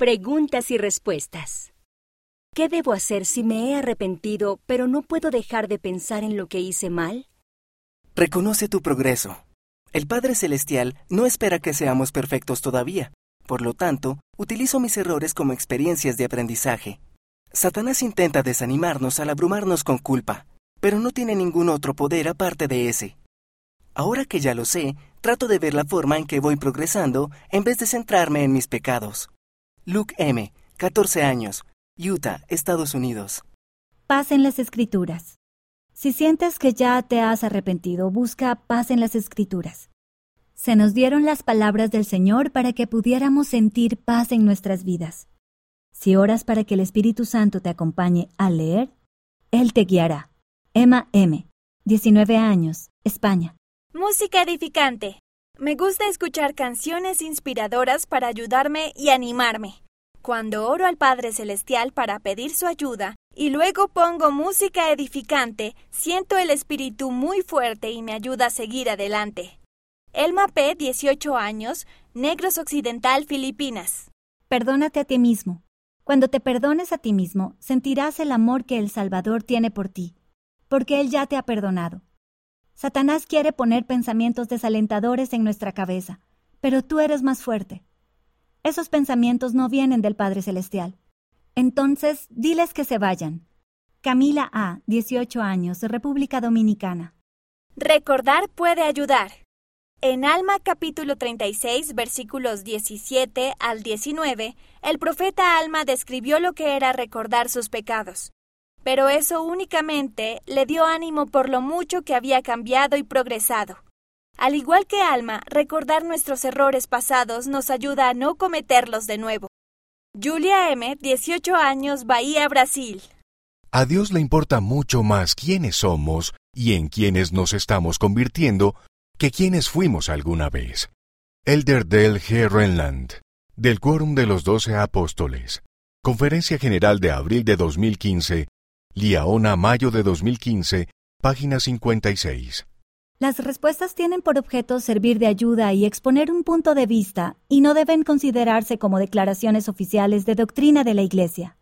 Preguntas y respuestas. ¿Qué debo hacer si me he arrepentido, pero no puedo dejar de pensar en lo que hice mal? Reconoce tu progreso. El Padre Celestial no espera que seamos perfectos todavía. Por lo tanto, utilizo mis errores como experiencias de aprendizaje. Satanás intenta desanimarnos al abrumarnos con culpa, pero no tiene ningún otro poder aparte de ese. Ahora que ya lo sé, trato de ver la forma en que voy progresando en vez de centrarme en mis pecados. Luke M., 14 años, Utah, Estados Unidos. Paz en las Escrituras. Si sientes que ya te has arrepentido, busca paz en las Escrituras. Se nos dieron las palabras del Señor para que pudiéramos sentir paz en nuestras vidas. Si oras para que el Espíritu Santo te acompañe a leer, Él te guiará. Emma M., 19 años, España. Música edificante. Me gusta escuchar canciones inspiradoras para ayudarme y animarme. Cuando oro al Padre Celestial para pedir su ayuda y luego pongo música edificante, siento el espíritu muy fuerte y me ayuda a seguir adelante. Elma P., 18 años, Negros Occidental, Filipinas. Perdónate a ti mismo. Cuando te perdones a ti mismo, sentirás el amor que el Salvador tiene por ti, porque Él ya te ha perdonado. Satanás quiere poner pensamientos desalentadores en nuestra cabeza, pero tú eres más fuerte. Esos pensamientos no vienen del Padre Celestial. Entonces, diles que se vayan. Camila A., 18 años, República Dominicana. Recordar puede ayudar. En Alma capítulo 36 versículos 17 al 19, el profeta Alma describió lo que era recordar sus pecados. Pero eso únicamente le dio ánimo por lo mucho que había cambiado y progresado. Al igual que Alma, recordar nuestros errores pasados nos ayuda a no cometerlos de nuevo. Julia M., 18 años, Bahía, Brasil. A Dios le importa mucho más quiénes somos y en quiénes nos estamos convirtiendo que quienes fuimos alguna vez. Elder Del G. Renland, del Quórum de los Doce Apóstoles. Conferencia General de abril de 2015, Liaona, mayo de 2015, página 56. Las respuestas tienen por objeto servir de ayuda y exponer un punto de vista y no deben considerarse como declaraciones oficiales de doctrina de la Iglesia.